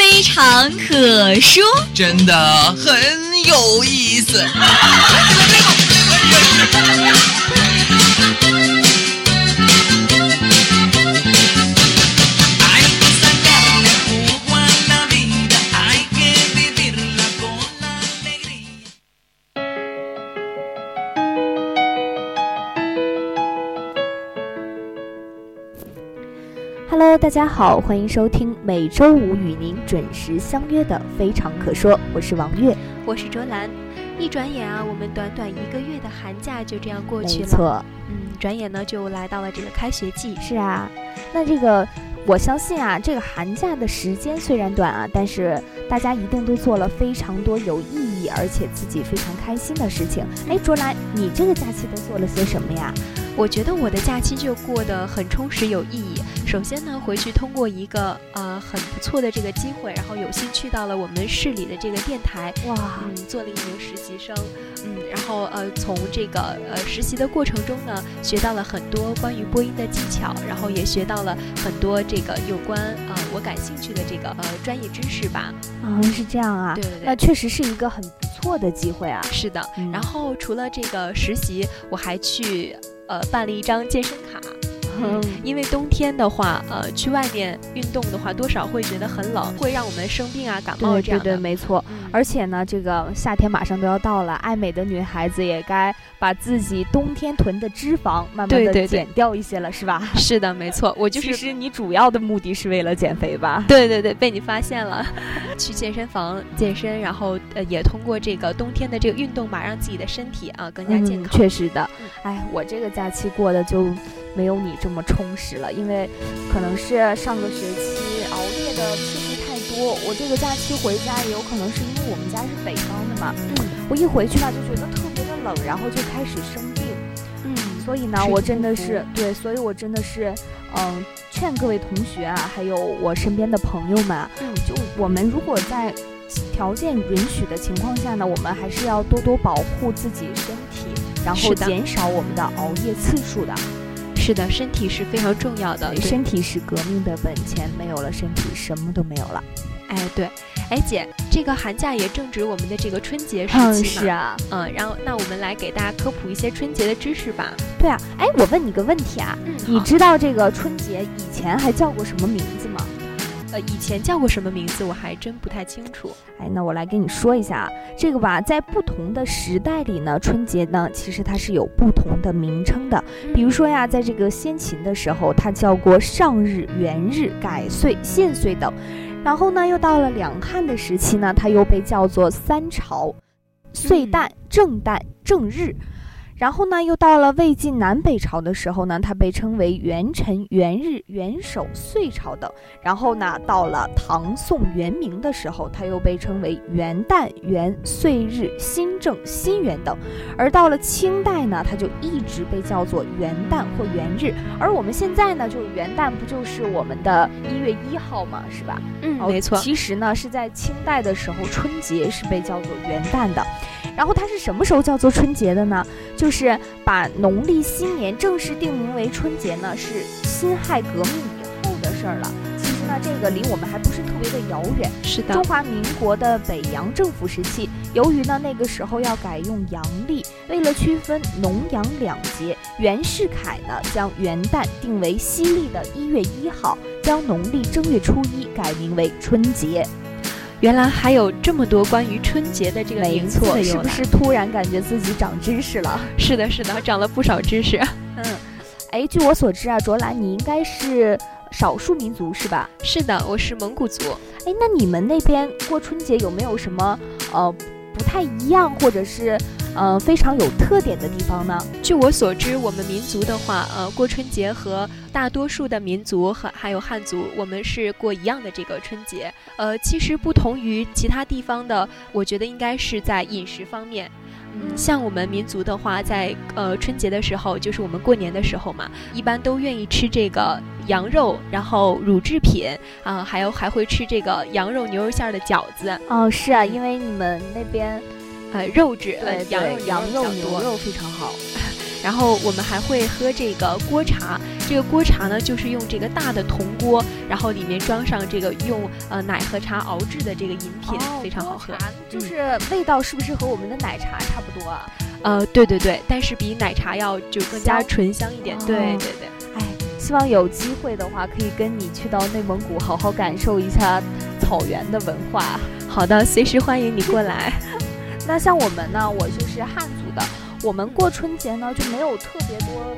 非常可说，真的很有意思。大家好，欢迎收听每周五与您准时相约的《非常可说》，我是王悦，我是卓兰。一转眼啊，我们短短一个月的寒假就这样过去了。没错，嗯，转眼呢就来到了这个开学季。是啊，那这个我相信啊，这个寒假的时间虽然短啊，但是大家一定都做了非常多有意义而且自己非常开心的事情。哎，卓兰，你这个假期都做了些什么呀？我觉得我的假期就过得很充实有意义。首先呢，回去通过一个呃很不错的这个机会，然后有幸去到了我们市里的这个电台，哇，嗯，做了一名实习生，嗯，然后呃从这个呃实习的过程中呢，学到了很多关于播音的技巧，然后也学到了很多这个有关呃我感兴趣的这个呃专业知识吧。啊，是这样啊，对对对，那确实是一个很不错的机会啊。是的，嗯然后除了这个实习，我还去呃办了一张健身卡。嗯，因为冬天的话，呃，去外面运动的话，多少会觉得很冷，会让我们生病啊、感冒对对对，这样的。没错。嗯而且呢，这个夏天马上都要到了，爱美的女孩子也该把自己冬天囤的脂肪慢慢的对对对减掉一些了，是吧？是的，没错，我就是。其实你主要的目的是为了减肥吧？对对对，被你发现了，去健身房健身，然后呃，也通过这个冬天的这个运动吧，让自己的身体啊更加健嗯，康。确实的嗯。哎，我这个假期过得就没有你这么充实了，因为可能是上个学期熬夜的次数太多，我这个假期回家也有可能是因为我们家是北方的嘛，嗯我一回去吧就觉得特别的冷，然后就开始生病。嗯，所以呢，我真的是对，所以我真的是，嗯，劝各位同学啊，还有我身边的朋友们就我们如果在条件允许的情况下呢，我们还是要多多保护自己身体，然后减少我们的熬夜次数的。是的，身体是非常重要的。身体是革命的本钱，没有了身体，什么都没有了。哎，对，哎姐，这个寒假也正值我们的这个春节时嗯，期嘛。是啊，嗯，然后那我们来给大家科普一些春节的知识吧。对啊。哎，我问你个问题啊，嗯你知道这个春节以前还叫过什么名字吗？呃以前叫过什么名字，我还真不太清楚。哎，那我来跟你说一下啊，这个吧，在不同的时代里呢，春节呢，其实它是有不同的名称的。比如说呀，在这个先秦的时候，它叫过上日、元日、改岁、献岁等。然后呢，又到了两汉的时期呢，它又被叫做三朝、岁旦、正旦、正日。然后呢，又到了魏晋南北朝的时候呢，它被称为元辰、元日、元首、岁朝等。然后呢，到了唐宋元明的时候，它又被称为元旦、元岁日、新政、新元等；而到了清代呢，它就一直被叫做元旦或元日。而我们现在呢，就是元旦，不就是我们的一月一号嘛，是吧？嗯，哦没错。其实呢，是在清代的时候，春节是被叫做元旦的。然后它是什么时候叫做春节的呢？就是把农历新年正式定名为春节呢，是辛亥革命以后的事儿了。其实呢，这个离我们还不是特别的遥远。是的中，华民国的北洋政府时期，由于呢那个时候要改用阳历，为了区分农阳两节，袁世凯呢将元旦定为西历的一月一号，将农历正月初一改名为春节。原来还有这么多关于春节的这个名字错，的由来。是不是突然感觉自己长知识了？是的，是的，长了不少知识。嗯，哎，据我所知啊，卓兰你应该是少数民族是吧？是的，我是蒙古族。哎，那你们那边过春节有没有什么呃不太一样，或者是呃非常有特点的地方呢？据我所知，我们民族的话，呃，过春节和大多数的民族和还有汉族，我们是过一样的这个春节。呃，其实不同于其他地方的，我觉得应该是在饮食方面。嗯，像我们民族的话，在呃春节的时候，就是我们过年的时候嘛，一般都愿意吃这个羊肉，然后乳制品啊、还有还会吃这个羊肉牛肉馅儿的饺子，哦，是啊，因为你们那边呃，肉质呃羊肉羊肉牛肉非常好。然后我们还会喝这个锅茶，这个锅茶呢，就是用这个大的铜锅，然后里面装上这个用呃奶和茶熬制的这个饮品，哦非常好喝就是味道是不是和我们的奶茶差不多啊？呃，对对对，但是比奶茶要就更加醇香一点。哦对对对。哎，希望有机会的话，可以跟你去到内蒙古，好好感受一下草原的文化。好的，随时欢迎你过来。那像我们呢，我就是汉族的，我们过春节呢就没有特别多，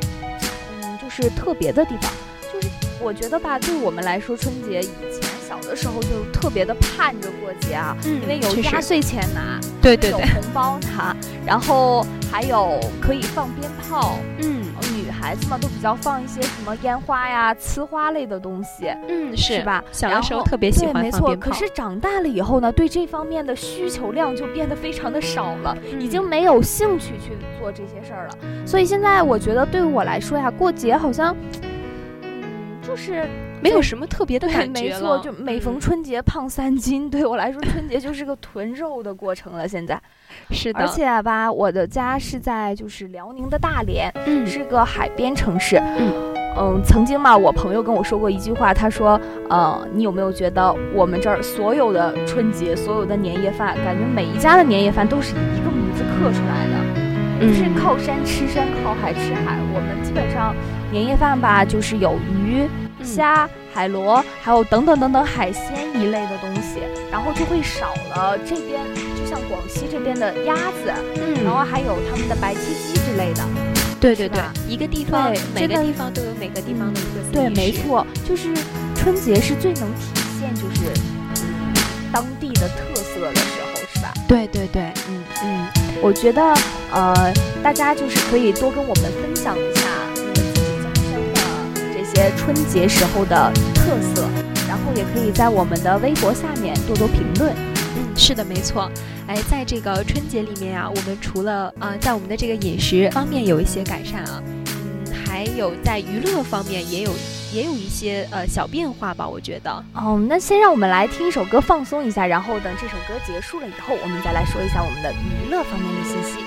嗯，就是特别的地方。就是我觉得吧，对我们来说，春节以前小的时候就特别的盼着过节啊，嗯因为有压岁钱拿，对对对有，红包拿，然后还有可以放鞭炮。嗯女孩子嘛，都比较放一些什么烟花呀、呲花类的东西。嗯是吧？小的时候特别喜。欢放鞭炮。可是长大了以后呢，对这方面的需求量就变得非常的少了，已经嗯没有兴趣去做这些事儿了。所以现在我觉得对我来说呀，过节好像，嗯，就是没有什么特别的对，感没错，就每逢嗯春节胖三斤，对我来说，春节就是个囤肉的过程了。现在，是的，而且吧，我的家是在就是辽宁的大连，嗯是个海边城市。嗯嗯，曾经嘛，我朋友跟我说过一句话，他说，呃，你有没有觉得我们这儿所有的春节、所有的年夜饭，感觉每一家的年夜饭都是一个名字刻出来的，就是嗯靠山吃山，靠海吃海。我们基本上年夜饭吧，就是有鱼、嗯虾、海螺，还有等等等等海鲜一类的东西，然后就会少了这边，就像广西这边的鸭子，嗯，然后还有他们的白切鸡之类的。对对对，一个地方每个地方都有每个地方的特色。对，没。错，就是春节是最能体现就是嗯当地的特色的时候，是吧？对对对，嗯，嗯，我觉得呃，大家就是可以多跟我们分享一下些春节时候的特色，然后也可以在我们的微博下面多多评论。嗯，是的，没错。哎，在这个春节里面啊，我们除了啊、在我们的这个饮食方面有一些改善啊，嗯，还有在娱乐方面也有也有一些呃小变化吧，我觉得。哦，那先让我们来听一首歌放松一下，然后等这首歌结束了以后，我们再来说一下我们的娱乐方面的信息。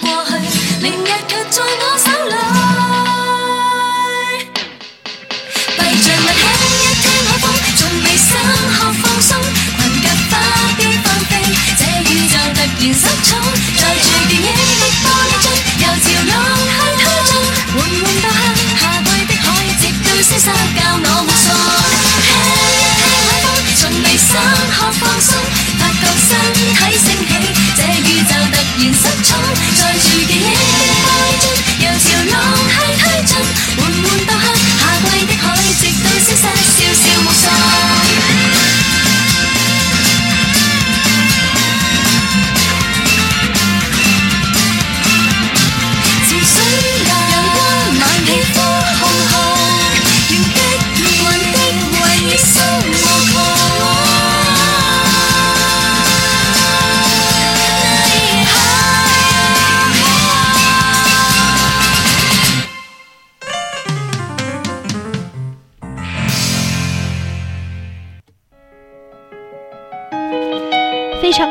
过去，明日却在我心。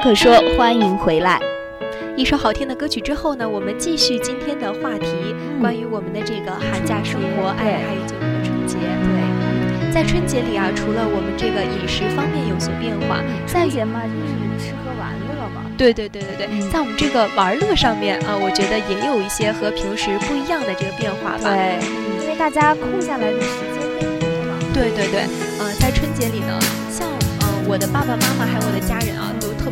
可说，欢迎回来。一首好听的歌曲之后呢，我们继续今天的话题，关于我们的这个寒假生活，哎，还有就我们的春节。对，在春节里啊，除了我们这个饮食方面有所变化，春节嘛就是吃喝玩乐嘛。对对对对对，在我们这个玩乐上面啊，我觉得也有一些和平时不一样的这个变化吧。对，因为大家空下来的时间变多了。对对对，呃，在春节里呢，像呃我的爸爸妈妈还有我的家人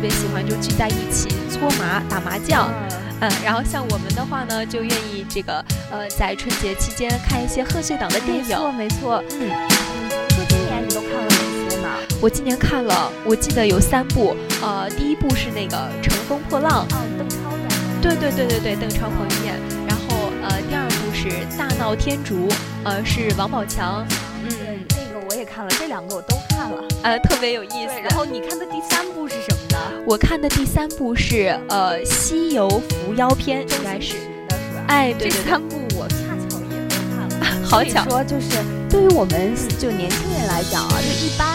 特别喜欢就聚在一起搓麻打麻将。嗯，然后像我们的话呢，就愿意这个呃在春节期间看一些贺岁档的电影。没错没错，嗯，比如说今年你都看了哪些呢？我今年看了，我记得有三部，呃，第一部是那个《乘风破浪》，哦，邓超演的。对对对对对，邓超彭于晏。然后呃，第二部是《大闹天竺》，呃，是王宝强。看了，这两个我都看了，呃，特别有意思。然后你看的第三部是什么呢？我看的第三部是呃《西游伏妖篇》，应该是？哎，对这三部我恰巧也都看了。好巧，说就是对于我们就年轻人来讲啊，就一般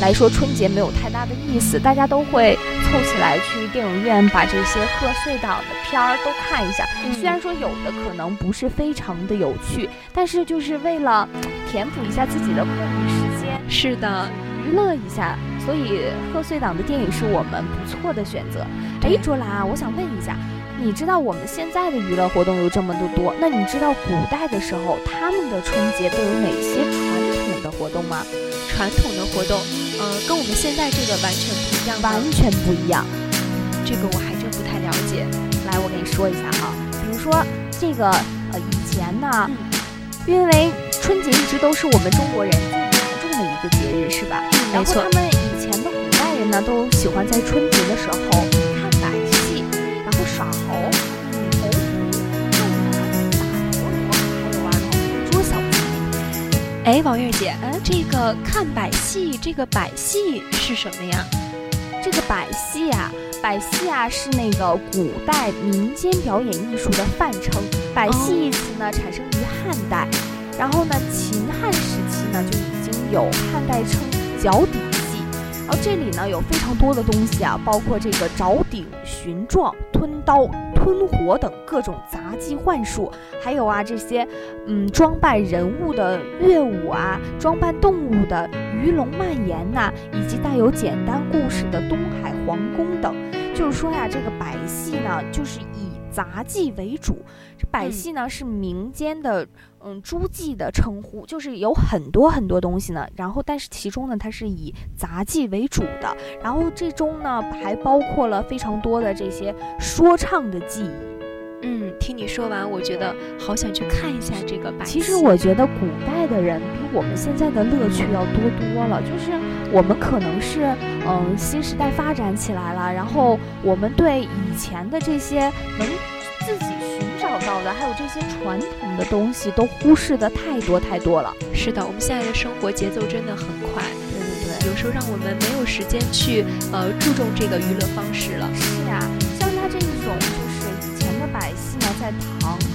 来说春节没有太大的意思，大家都会凑起来去电影院把这些贺岁档的片儿都看一下。虽然说有的可能不是非常的有趣，但是就是为了填补一下自己的空余是的，娱乐一下。所以贺岁档的电影是我们不错的选择。哎，卓兰，我想问一下，你知道我们现在的娱乐活动有这么多多，那你知道古代的时候他们的春节都有哪些传统的活动吗？传统的活动，呃，跟我们现在这个完全不一样，完全不一样。这个我还真不太了解。来，我给你说一下哈，比如说这个呃，以前呢，因为春节一直都是我们中国人个节日，是吧？没错。他们以前的古代人呢，都喜欢在春节的时候看百戏，然后耍猴、投壶、斗南、打陀螺，还有玩儿捉小鸡。哎，王月姐，嗯，这个看百戏，这个百戏是什么呀？这个百戏啊，百戏啊是那个古代民间表演艺术的泛称。百戏一词呢，产生于汉代，然后呢，秦汉时期呢就有汉代称脚底戏。然后这里呢有非常多的东西啊，包括这个凿鼎、寻状、吞刀、吞火等各种杂技幻术，还有啊这些嗯装扮人物的乐舞啊，装扮动物的鱼龙蔓延呐，以及带有简单故事的东海皇宫等。就是说呀，这个百戏呢，就是杂技为主。这百戏呢是民间的嗯诸暨的称呼，就是有很多很多东西呢。然后，但是其中呢，它是以杂技为主的。然后这中呢还包括了非常多的这些说唱的技艺。嗯，听你说完，我觉得好想去看一下这个百戏。其实我觉得古代的人比我们现在的乐趣要多多了。就是我们可能是嗯新时代发展起来了，然后我们对以前的这些能自己寻找到的，还有这些传统的东西，都忽视的太多太多了。是的，我们现在的生活节奏真的很快，对对对，有时候让我们没有时间去呃注重这个娱乐方式了。是呀，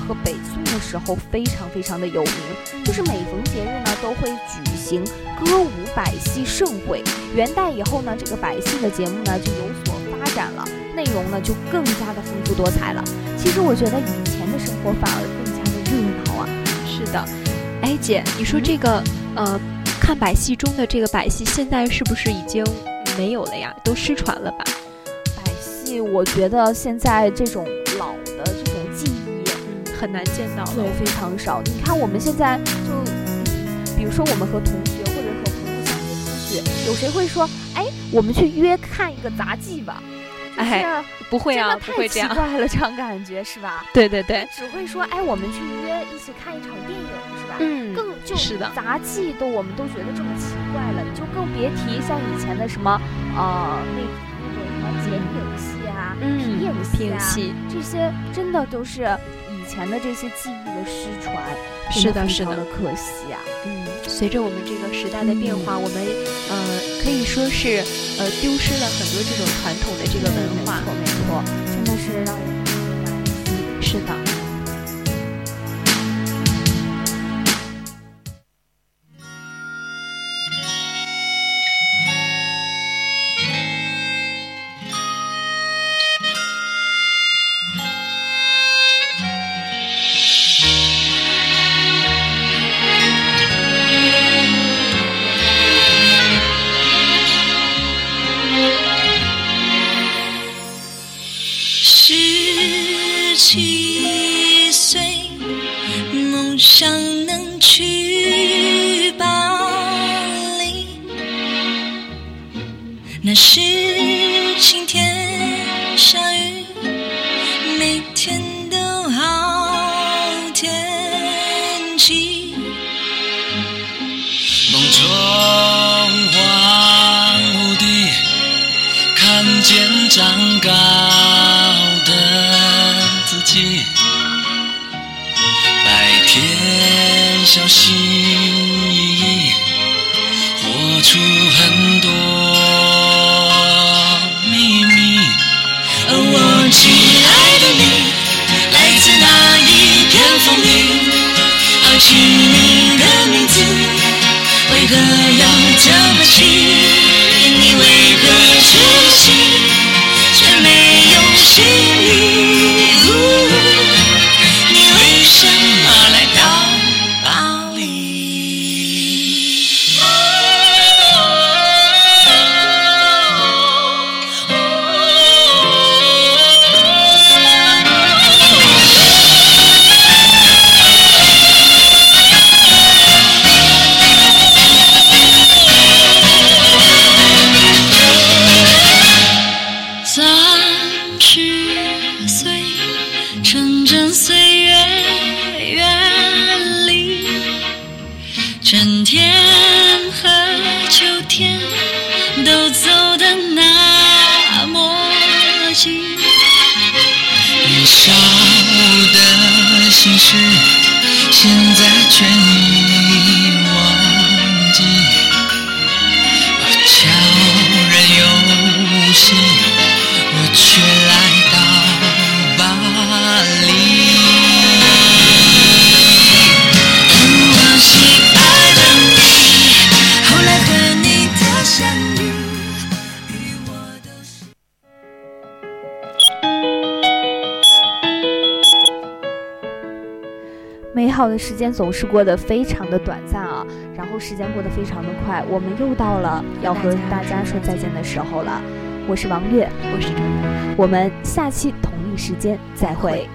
和北宋的时候非常非常的有名，就是每逢节日呢都会举行歌舞百戏盛会。元代以后呢，这个百戏的节目呢就有所发展了，内容呢就更加的丰富多彩了。其实我觉得以前的生活反而更加的热闹啊。是的，哎姐，你说这个呃看百戏中的这个百戏，现在是不是已经没有了呀？都失传了吧？百戏，我觉得现在这种很难见到了。对，非常少。你看我们现在就，嗯比如说我们和同学或者和朋友相约出去，有谁会说，哎，我们去约看一个杂技吧？哎，不会啊，真的太不会这样。奇怪了，这样感觉是吧？对对对，只会说，哎，我们去约一起看一场电影，是吧？嗯更就是的杂技都我们都觉得这么奇怪了，你就更别提像以前的什么呃那那种什么剪影戏啊、嗯皮影戏啊，戏这些真的都是以前的这些记忆的失传，是的是的可惜啊。嗯，随着我们这个时代的变化，我们呃可以说是呃丢失了很多这种传统的这个文化。没错没错，真的是让人非常惋惜。是的。春天和秋天都走的那么近。年少的心事，现在全好的时间总是过得非常的短暂啊，然后时间过得非常的快，我们又到了要和大家说再见的时候了。我是王悦，我是周我们下期同一时间再会。会